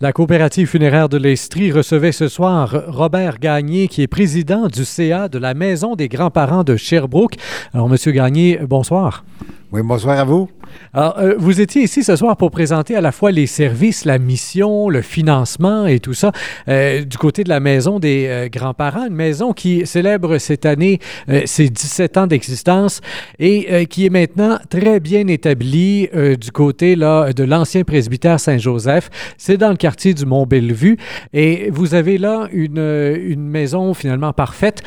La coopérative funéraire de l'Estrie recevait ce soir Robert Gagné, qui est président du CA de la Maison des grands-parents de Sherbrooke. Alors, Monsieur Gagné, bonsoir. Oui, bonsoir à vous. Alors, euh, vous étiez ici ce soir pour présenter à la fois les services, la mission, le financement et tout ça euh, du côté de la maison des euh, grands-parents, une maison qui célèbre cette année ses 17 ans d'existence et qui est maintenant très bien établie du côté là, de l'ancien presbytère Saint-Joseph. C'est dans le quartier du Mont-Bellevue et vous avez là une, une maison finalement parfaite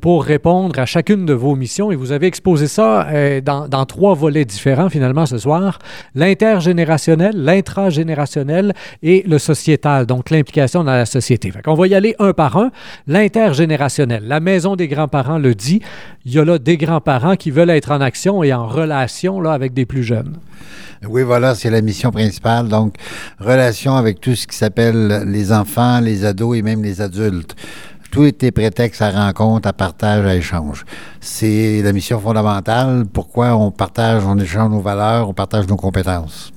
pour répondre à chacune de vos missions et vous avez exposé ça dans, dans trois volets différents finalement ce soir, l'intergénérationnel, l'intragénérationnel et le sociétal, donc l'implication dans la société. On va y aller un par un. L'intergénérationnel, la maison des grands-parents le dit, il y a là des grands-parents qui veulent être en action et en relation là, avec des plus jeunes. Oui, voilà, c'est la mission principale. Donc, relation avec tout ce qui s'appelle les enfants, les ados et même les adultes tout était prétexte à rencontre, à partage, à échange. C'est la mission fondamentale. Pourquoi on partage, on échange nos valeurs, on partage nos compétences?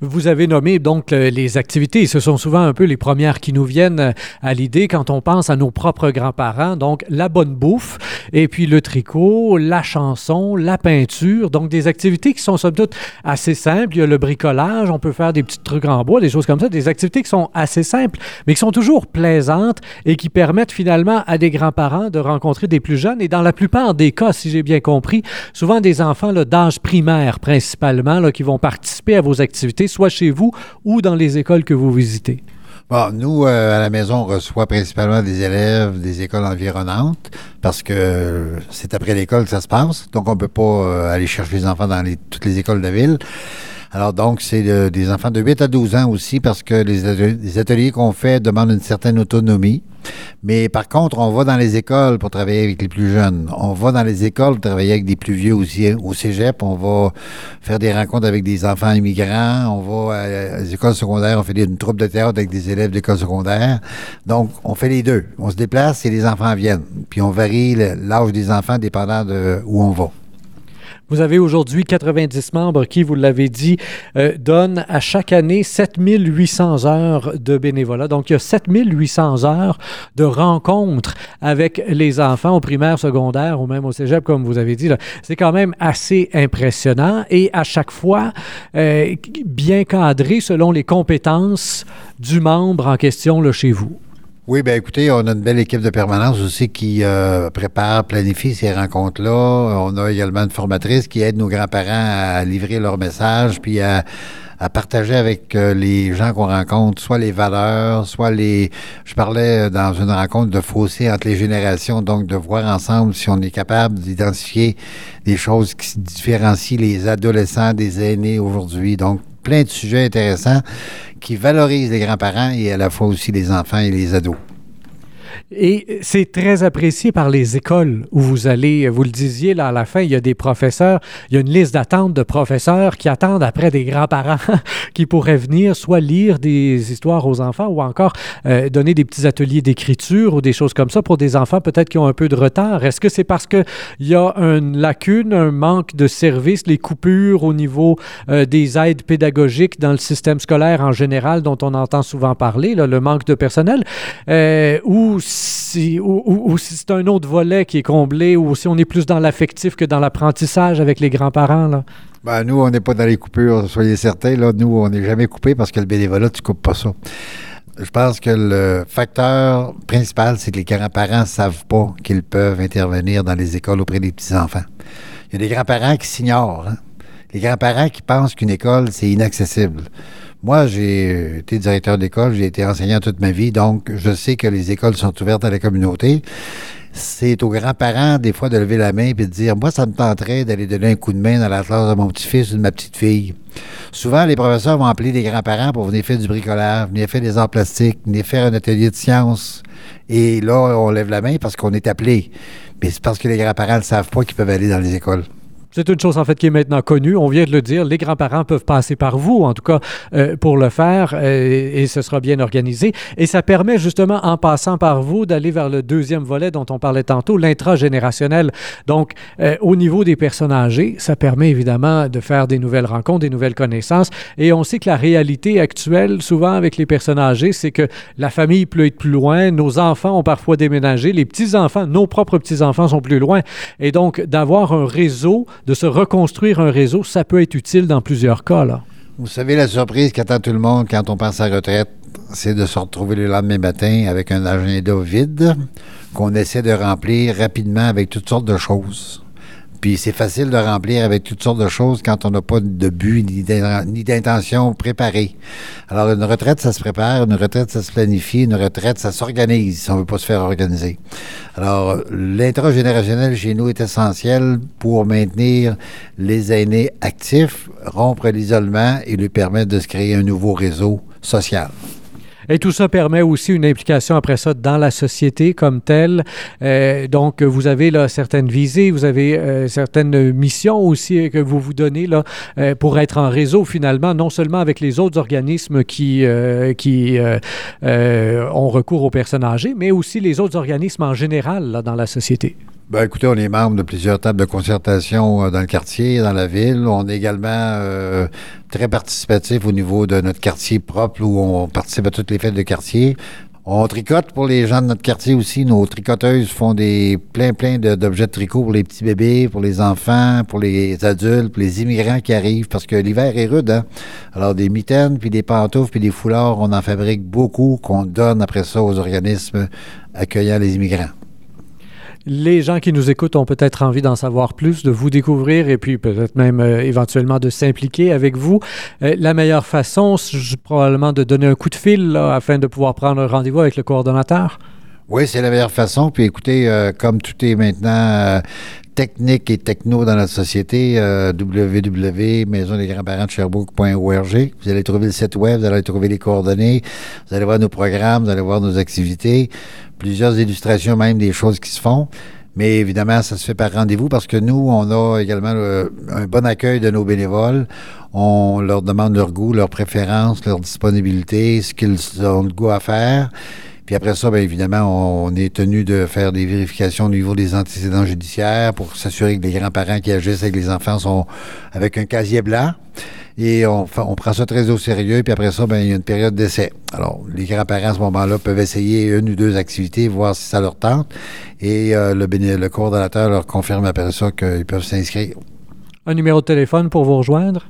Vous avez nommé donc les activités. Ce sont souvent un peu les premières qui nous viennent euh, à l'idée quand on pense à nos propres grands-parents. Donc, la bonne bouffe, et puis le tricot, la chanson, la peinture. Donc, des activités qui sont somme toute assez simples. Il y a le bricolage, on peut faire des petits trucs en bois, des choses comme ça. Des activités qui sont assez simples, mais qui sont toujours plaisantes et qui permettent finalement à des grands-parents de rencontrer des plus jeunes. Et dans la plupart des cas, si j'ai bien compris, souvent des enfants d'âge primaire principalement qui vont participer à vos activités soit chez vous ou dans les écoles que vous visitez? Bon, nous, euh, à la maison, on reçoit principalement des élèves des écoles environnantes parce que c'est après l'école que ça se passe. Donc, on ne peut pas euh, aller chercher les enfants dans toutes les écoles de la ville. Alors donc, c'est des enfants de 8 à 12 ans aussi parce que les, ateliers qu'on fait demandent une certaine autonomie. Mais par contre, on va dans les écoles pour travailler avec les plus jeunes. On va dans les écoles pour travailler avec des plus vieux aussi au cégep. On va faire des rencontres avec des enfants immigrants. On va à les écoles secondaires. On fait une troupe de théâtre avec des élèves d'école secondaire. Donc, on fait les deux. On se déplace et les enfants viennent. Puis on varie l'âge des enfants dépendant de où on va. Vous avez aujourd'hui 90 membres qui, vous l'avez dit, euh, donnent à chaque année 7800 heures de bénévolat. Donc, il y a 7800 heures de rencontres avec les enfants au primaire, secondaire ou même au cégep, comme vous avez dit. C'est quand même assez impressionnant et à chaque fois euh, bien cadré selon les compétences du membre en question là, chez vous. Oui, bien écoutez, on a une belle équipe de permanence aussi qui euh, prépare, planifie ces rencontres-là. On a également une formatrice qui aide nos grands-parents à livrer leurs messages, puis à, partager avec euh, les gens qu'on rencontre, soit les valeurs, soit les... Je parlais euh, dans une rencontre de fossé entre les générations, donc de voir ensemble si on est capable d'identifier des choses qui différencient les adolescents des aînés aujourd'hui. Donc, plein de sujets intéressants qui valorisent les grands-parents et à la fois aussi les enfants et les ados. Et c'est très apprécié par les écoles où vous allez, vous le disiez là à la fin, il y a des professeurs, il y a une liste d'attente de professeurs qui attendent après des grands-parents qui pourraient venir soit lire des histoires aux enfants ou encore euh, donner des petits ateliers d'écriture ou des choses comme ça pour des enfants peut-être qui ont un peu de retard. Est-ce que c'est parce qu'il y a une lacune, un manque de services, les coupures au niveau euh, des aides pédagogiques dans le système scolaire en général dont on entend souvent parler, le manque de personnel, euh, ou ou, si c'est un autre volet qui est comblé, ou si on est plus dans l'affectif que dans l'apprentissage avec les grands-parents? Ben, nous, on n'est pas dans les coupures, soyez certains. Là, nous, on n'est jamais coupé parce que le bénévolat, tu ne coupes pas ça. Je pense que le facteur principal, c'est que les grands-parents ne savent pas qu'ils peuvent intervenir dans les écoles auprès des petits-enfants. Il y a des grands-parents qui s'ignorent. Hein. Les grands-parents qui pensent qu'une école, c'est inaccessible. Moi, j'ai été directeur d'école, j'ai été enseignant toute ma vie, donc je sais que les écoles sont ouvertes à la communauté. C'est aux grands-parents, des fois, de lever la main et de dire Moi, ça me tenterait d'aller donner un coup de main dans la classe de mon petit-fils ou de ma petite-fille. Souvent, les professeurs vont appeler des grands-parents pour venir faire du bricolage, venir faire des arts plastiques, venir faire un atelier de sciences. Et là, on lève la main parce qu'on est appelé. Mais c'est parce que les grands-parents ne savent pas qu'ils peuvent aller dans les écoles. C'est une chose en fait qui est maintenant connue. On vient de le dire, les grands-parents peuvent passer par vous, en tout cas euh, pour le faire, euh, et ce sera bien organisé. Et ça permet justement, en passant par vous, d'aller vers le deuxième volet dont on parlait tantôt, l'intragénérationnel. Donc, euh, au niveau des personnes âgées, ça permet évidemment de faire des nouvelles rencontres, des nouvelles connaissances. Et on sait que la réalité actuelle, souvent avec les personnes âgées, c'est que la famille peut être plus loin, nos enfants ont parfois déménagé, les petits-enfants, nos propres petits-enfants sont plus loin. Et donc, d'avoir un réseau, de se reconstruire un réseau, ça peut être utile dans plusieurs cas. Là. Vous savez, la surprise qu'attend tout le monde quand on pense à retraite, c'est de se retrouver le lendemain matin avec un agenda vide qu'on essaie de remplir rapidement avec toutes sortes de choses. Puis c'est facile de remplir avec toutes sortes de choses quand on n'a pas de but ni d'intention préparée. Alors une retraite, ça se prépare, une retraite, ça se planifie, une retraite, ça s'organise si on ne veut pas se faire organiser. Alors l'intragénérationnel chez nous est essentiel pour maintenir les aînés actifs, rompre l'isolement et lui permettre de se créer un nouveau réseau social. Et tout ça permet aussi une implication après ça dans la société comme telle. Euh, donc, vous avez là certaines visées, vous avez euh, certaines missions aussi que vous vous donnez euh, pour être en réseau finalement, non seulement avec les autres organismes qui, ont recours aux personnes âgées, mais aussi les autres organismes en général dans la société. Ben, écoutez, on est membre de plusieurs tables de concertation euh, dans le quartier, dans la ville. On est également euh, très participatif au niveau de notre quartier propre où on participe à toutes les fêtes de quartier. On tricote pour les gens de notre quartier aussi. Nos tricoteuses font des plein plein d'objets de, tricot pour les petits bébés, pour les enfants, pour les adultes, pour les immigrants qui arrivent, parce que l'hiver est rude. Hein? Alors des mitaines, puis des pantoufles, puis des foulards, on en fabrique beaucoup qu'on donne après ça aux organismes accueillant les immigrants. Les gens qui nous écoutent ont peut-être envie d'en savoir plus, de vous découvrir et puis peut-être même euh, éventuellement de s'impliquer avec vous. Euh, la meilleure façon, c'est probablement de donner un coup de fil afin de pouvoir prendre rendez-vous avec le coordonnateur. Oui, c'est la meilleure façon. Puis écoutez, euh, comme tout est maintenant technique et techno dans notre société, euh. Vous allez trouver le site web, vous allez trouver les coordonnées, vous allez voir nos programmes, vous allez voir nos activités plusieurs illustrations même des choses qui se font. Mais évidemment, ça se fait par rendez-vous parce que nous, on a également un bon accueil de nos bénévoles. On leur demande leur goût, leurs préférences, leur disponibilité, ce qu'ils ont le goût à faire. Puis après ça, bien évidemment, on est tenu de faire des vérifications au niveau des antécédents judiciaires pour s'assurer que les grands-parents qui agissent avec les enfants sont avec un casier blanc. Et on, prend ça très au sérieux. Puis après ça, bien, il y a une période d'essai. Alors, les grands-parents, à ce moment-là, peuvent essayer une ou deux activités, voir si ça leur tente. Et euh, le, le coordonnateur leur confirme après ça qu'ils peuvent s'inscrire. Un numéro de téléphone pour vous rejoindre?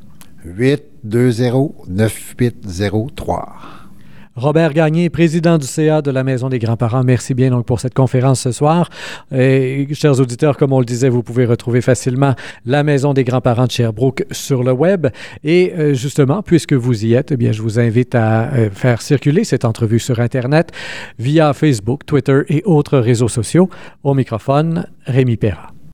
820-9803. Robert Gagné, président du CA de la Maison des grands-parents, merci bien donc pour cette conférence ce soir. Et, chers auditeurs, comme on le disait, vous pouvez retrouver facilement la Maison des grands-parents de Sherbrooke sur le web. Et euh, justement, puisque vous y êtes, eh bien, je vous invite à euh, faire circuler cette entrevue sur Internet via Facebook, Twitter et autres réseaux sociaux. Au microphone, Rémi Perra.